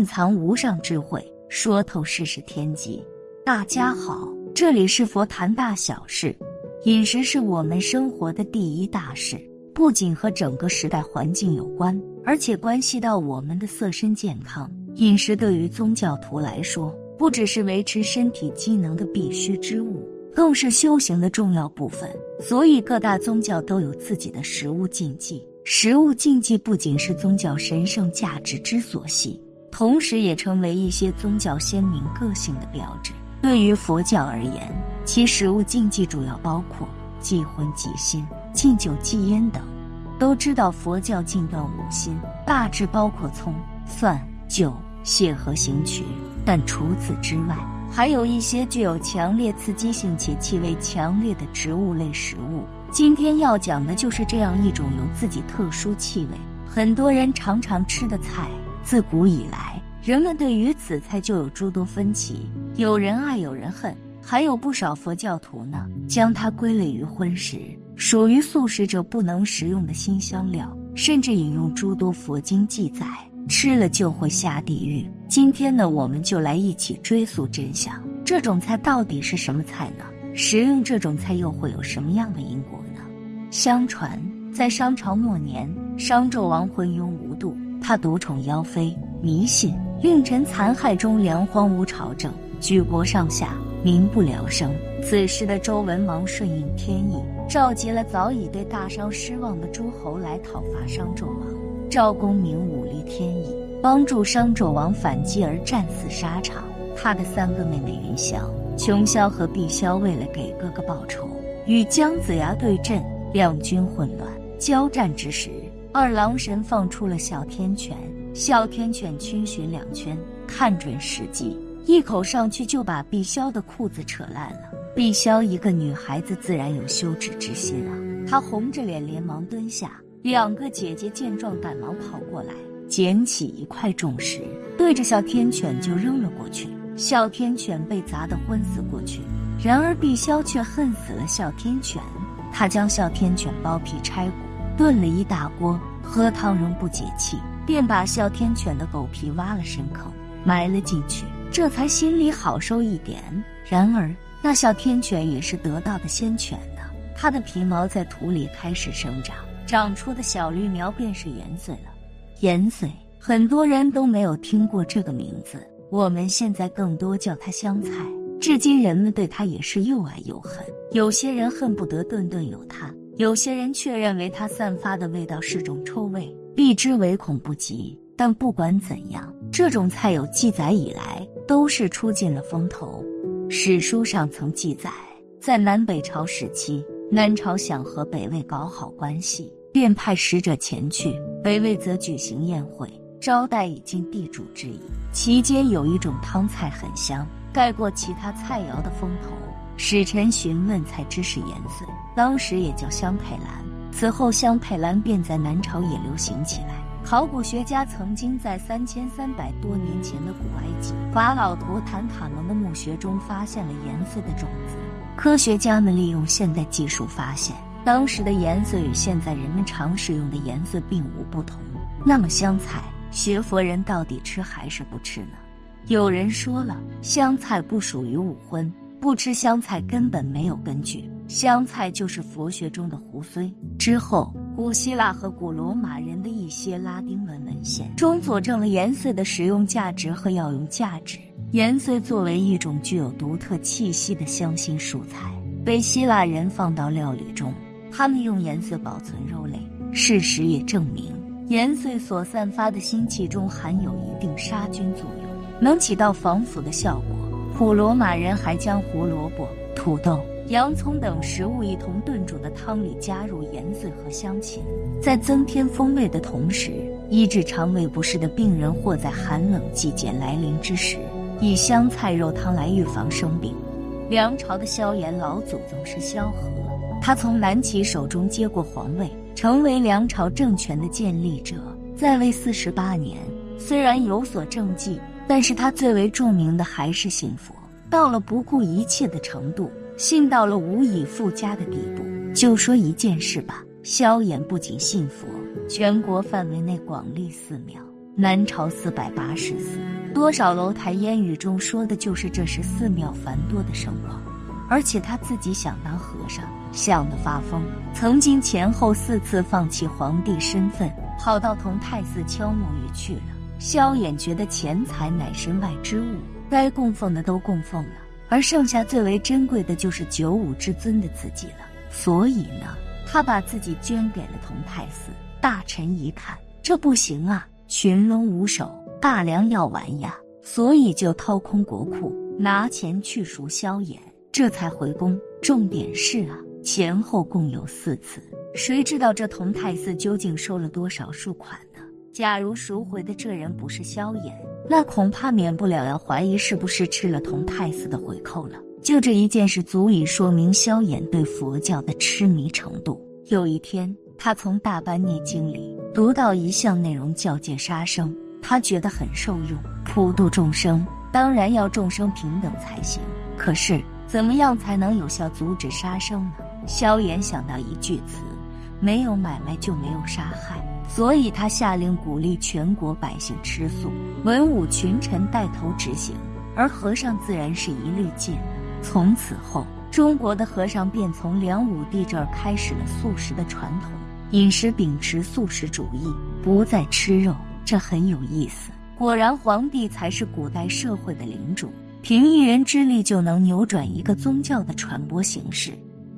蕴藏无上智慧，说透世事天机。大家好，这里是佛谈大小事。饮食是我们生活的第一大事，不仅和整个时代环境有关，而且关系到我们的色身健康。饮食对于宗教徒来说，不只是维持身体机能的必须之物，更是修行的重要部分。所以各大宗教都有自己的食物禁忌。食物禁忌不仅是宗教神圣价值之所系，同时也成为一些宗教鲜明个性的标志。对于佛教而言，其食物禁忌主要包括忌荤、忌腥、禁酒、忌烟等。都知道佛教禁断五辛，大致包括葱、蒜、酒、蟹和刑渠。但除此之外，还有一些具有强烈刺激性且气味强烈的植物类食物。今天要讲的就是这样一种有自己特殊气味、很多人常常吃的菜。自古以来，人们对于此菜就有诸多分歧，有人爱，有人恨。还有不少佛教徒呢，将它归类于荤食，属于素食者不能食用的新香料，甚至引用诸多佛经记载，吃了就会下地狱。今天呢，我们就来一起追溯真相，这种菜到底是什么菜呢？食用这种菜又会有什么样的因果呢？相传，在商朝末年，商纣王昏庸无度，他独宠妖妃，迷信，令臣残害忠良，荒芜朝政，举国上下。民不聊生。此时的周文王顺应天意，召集了早已对大商失望的诸侯来讨伐商纣王。赵公明武力天意，帮助商纣王反击而战死沙场。他的三个妹妹云霄、琼霄和碧霄，为了给哥哥报仇，与姜子牙对阵，两军混乱。交战之时，二郎神放出了哮天犬，哮天犬逡巡两圈，看准时机。一口上去就把碧霄的裤子扯烂了。碧霄一个女孩子自然有羞耻之心啊，她红着脸连忙蹲下。两个姐姐见状赶忙跑过来，捡起一块重石，对着哮天犬就扔了过去。哮天犬被砸得昏死过去。然而碧霄却恨死了哮天犬，他将哮天犬剥皮拆骨，炖了一大锅，喝汤仍不解气，便把哮天犬的狗皮挖了深坑，埋了进去。这才心里好受一点。然而，那哮天犬也是得道的仙犬呢。它的皮毛在土里开始生长，长出的小绿苗便是盐穗了。盐穗，很多人都没有听过这个名字。我们现在更多叫它香菜。至今，人们对它也是又爱又恨。有些人恨不得顿顿有它，有些人却认为它散发的味道是种臭味，避之唯恐不及。但不管怎样，这种菜有记载以来。都是出尽了风头。史书上曾记载，在南北朝时期，南朝想和北魏搞好关系，便派使者前去；北魏则举行宴会，招待已经地主之谊。其间有一种汤菜很香，盖过其他菜肴的风头。使臣询问才知是盐碎，当时也叫香佩兰。此后香佩兰便在南朝也流行起来。考古学家曾经在三千三百多年前的古埃及法老图坦卡蒙的墓穴中发现了盐碎的种子。科学家们利用现代技术发现，当时的盐碎与现在人们常使用的盐碎并无不同。那么香菜，学佛人到底吃还是不吃呢？有人说了，香菜不属于五荤，不吃香菜根本没有根据。香菜就是佛学中的胡荽。之后。古希腊和古罗马人的一些拉丁文文献中佐证了盐碎的食用价值和药用价值。盐碎作为一种具有独特气息的香辛蔬菜，被希腊人放到料理中。他们用盐碎保存肉类。事实也证明，盐碎所散发的腥气中含有一定杀菌作用，能起到防腐的效果。古罗马人还将胡萝卜、土豆。洋葱等食物一同炖煮的汤里加入盐碎和香芹，在增添风味的同时，医治肠胃不适的病人或在寒冷季节来临之时，以香菜肉汤来预防生病。梁朝的萧炎老祖宗是萧何，他从南齐手中接过皇位，成为梁朝政权的建立者，在位四十八年。虽然有所政绩，但是他最为著名的还是信佛，到了不顾一切的程度。信到了无以复加的地步。就说一件事吧，萧衍不仅信佛，全国范围内广立寺庙，南朝四百八十寺。多少楼台烟雨中说的就是这时寺庙繁多的盛况。而且他自己想当和尚，想得发疯，曾经前后四次放弃皇帝身份，跑到同泰寺敲木鱼去了。萧衍觉得钱财乃身外之物，该供奉的都供奉了，而剩下最为珍贵的就是九五之尊的自己了。所以呢，他把自己捐给了同泰寺。大臣一看，这不行啊，群龙无首，大梁要完呀，所以就掏空国库，拿钱去赎萧衍。这才回宫。重点是啊，前后共有四次。谁知道这同泰寺究竟收了多少数款？假如赎回的这人不是萧衍，那恐怕免不了要怀疑是不是吃了同泰寺的回扣了。就这一件事，足以说明萧衍对佛教的痴迷程度。有一天，他从《大般涅经》里读到一项内容，叫戒杀生，他觉得很受用。普度众生，当然要众生平等才行。可是。怎么样才能有效阻止杀生呢？萧炎想到一句词：“没有买卖就没有杀害。”所以他下令鼓励全国百姓吃素，文武群臣带头执行，而和尚自然是一律戒。从此后，中国的和尚便从梁武帝这儿开始了素食的传统，饮食秉持素食主义，不再吃肉。这很有意思。果然，皇帝才是古代社会的领主。凭一人之力就能扭转一个宗教的传播形式。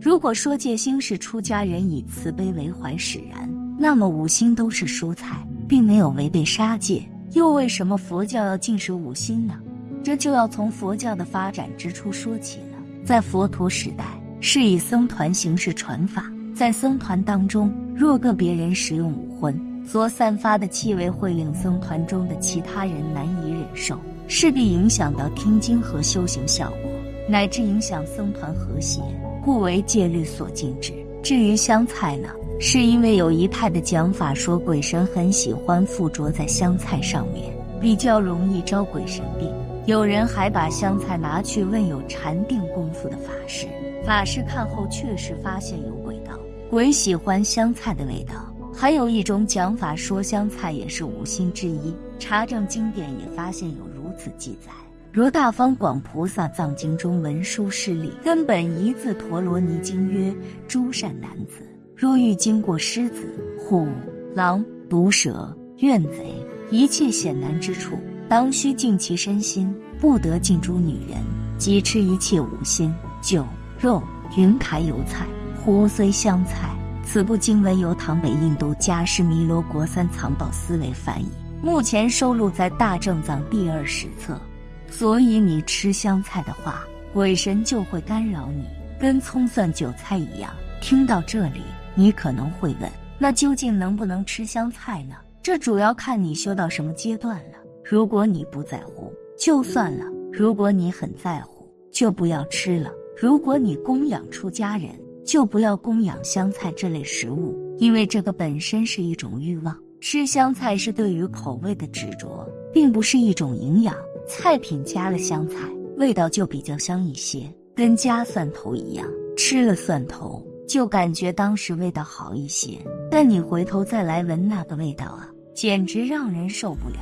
如果说戒心是出家人以慈悲为怀使然，那么五辛都是蔬菜，并没有违背杀戒。又为什么佛教要禁食五辛呢？这就要从佛教的发展之初说起了。在佛陀时代，是以僧团形式传法，在僧团当中，若个别人食用五荤，所散发的气味会令僧团中的其他人难以忍受。势必影响到听经和修行效果，乃至影响僧团和谐，故为戒律所禁止。至于香菜呢，是因为有一派的讲法说鬼神很喜欢附着在香菜上面，比较容易招鬼神病。有人还把香菜拿去问有禅定功夫的法师，法师看后确实发现有鬼道，鬼喜欢香菜的味道。还有一种讲法说香菜也是五辛之一，查证经典也发现有如。此记载，如大方广菩萨藏经中文殊师利，根本一字陀罗尼经曰：诸善男子，若欲经过狮子、虎、狼、毒蛇、怨贼一切险难之处，当须净其身心，不得近诸女人，即吃一切五辛酒肉云台油菜胡虽香菜。此部经文由唐北印度迦湿弥罗国三藏宝思维翻译。目前收录在《大正藏》第二史册，所以你吃香菜的话，鬼神就会干扰你，跟葱蒜韭菜一样。听到这里，你可能会问：那究竟能不能吃香菜呢？这主要看你修到什么阶段了。如果你不在乎，就算了；如果你很在乎，就不要吃了。如果你供养出家人，就不要供养香菜这类食物，因为这个本身是一种欲望。吃香菜是对于口味的执着，并不是一种营养。菜品加了香菜，味道就比较香一些，跟加蒜头一样。吃了蒜头，就感觉当时味道好一些，但你回头再来闻那个味道啊，简直让人受不了。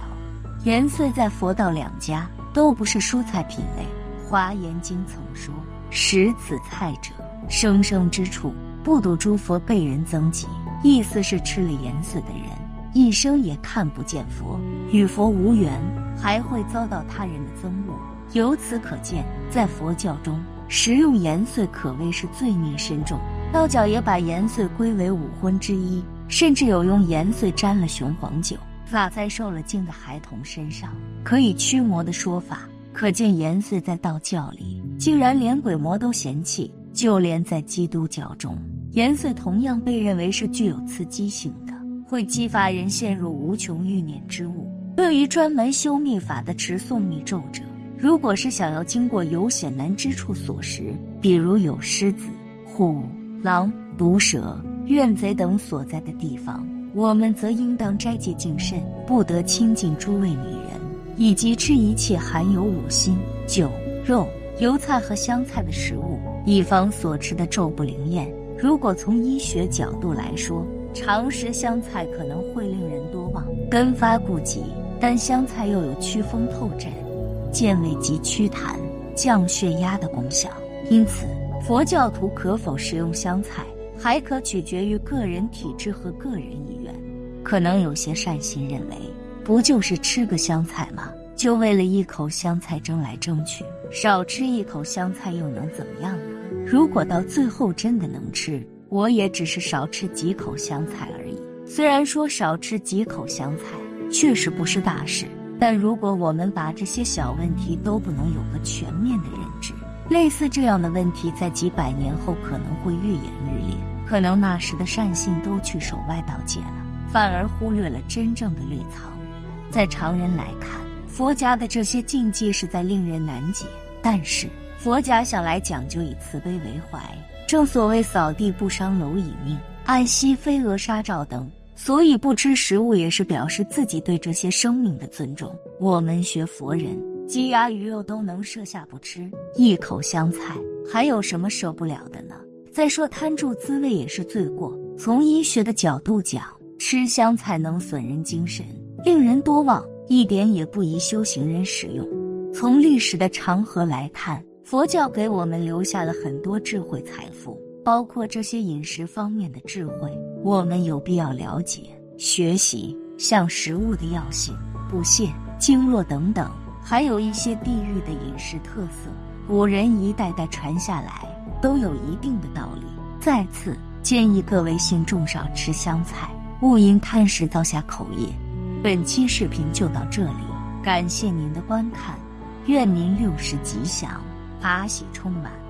盐碎在佛道两家都不是蔬菜品类，《华严经》曾说：“食此菜者，生生之处，不睹诸佛被人增及。”意思是吃了盐碎的人。一生也看不见佛，与佛无缘，还会遭到他人的憎恶。由此可见，在佛教中，食用盐碎可谓是罪孽深重。道教也把盐碎归为五荤之一，甚至有用盐碎沾了雄黄酒撒在受了惊的孩童身上，可以驱魔的说法。可见盐碎在道教里竟然连鬼魔都嫌弃，就连在基督教中，盐碎同样被认为是具有刺激性的。会激发人陷入无穷欲念之物。对于专门修密法的持诵密咒者，如果是想要经过有险难之处所食，比如有狮子、虎、狼、毒蛇、怨贼等所在的地方，我们则应当斋戒净慎，不得亲近诸位女人，以及吃一切含有五辛、酒、肉、油菜和香菜的食物，以防所吃的咒不灵验。如果从医学角度来说，常食香菜可能会令人多忘、根发痼疾，但香菜又有祛风透疹、健胃及祛痰、降血压的功效，因此佛教徒可否食用香菜，还可取决于个人体质和个人意愿。可能有些善心认为，不就是吃个香菜吗？就为了一口香菜争来争去，少吃一口香菜又能怎么样呢？如果到最后真的能吃，我也只是少吃几口香菜而已。虽然说少吃几口香菜确实不是大事，但如果我们把这些小问题都不能有个全面的认知，类似这样的问题在几百年后可能会愈演愈烈，可能那时的善信都去守外道界了。反而忽略了真正的绿草。在常人来看，佛家的这些禁忌是在令人难解。但是佛家向来讲究以慈悲为怀，正所谓扫地不伤蝼蚁命，爱惜飞蛾杀照等。所以不吃食物也是表示自己对这些生命的尊重。我们学佛人，鸡鸭鱼肉都能舍下不吃，一口香菜还有什么受不了的呢？再说贪住滋味也是罪过。从医学的角度讲。吃香菜能损人精神，令人多忘，一点也不宜修行人使用。从历史的长河来看，佛教给我们留下了很多智慧财富，包括这些饮食方面的智慧，我们有必要了解、学习。像食物的药性、补泻、经络等等，还有一些地域的饮食特色，古人一代代传下来，都有一定的道理。再次建议各位信众少吃香菜。勿因贪食造下口业。本期视频就到这里，感谢您的观看，愿您六时吉祥，法喜充满。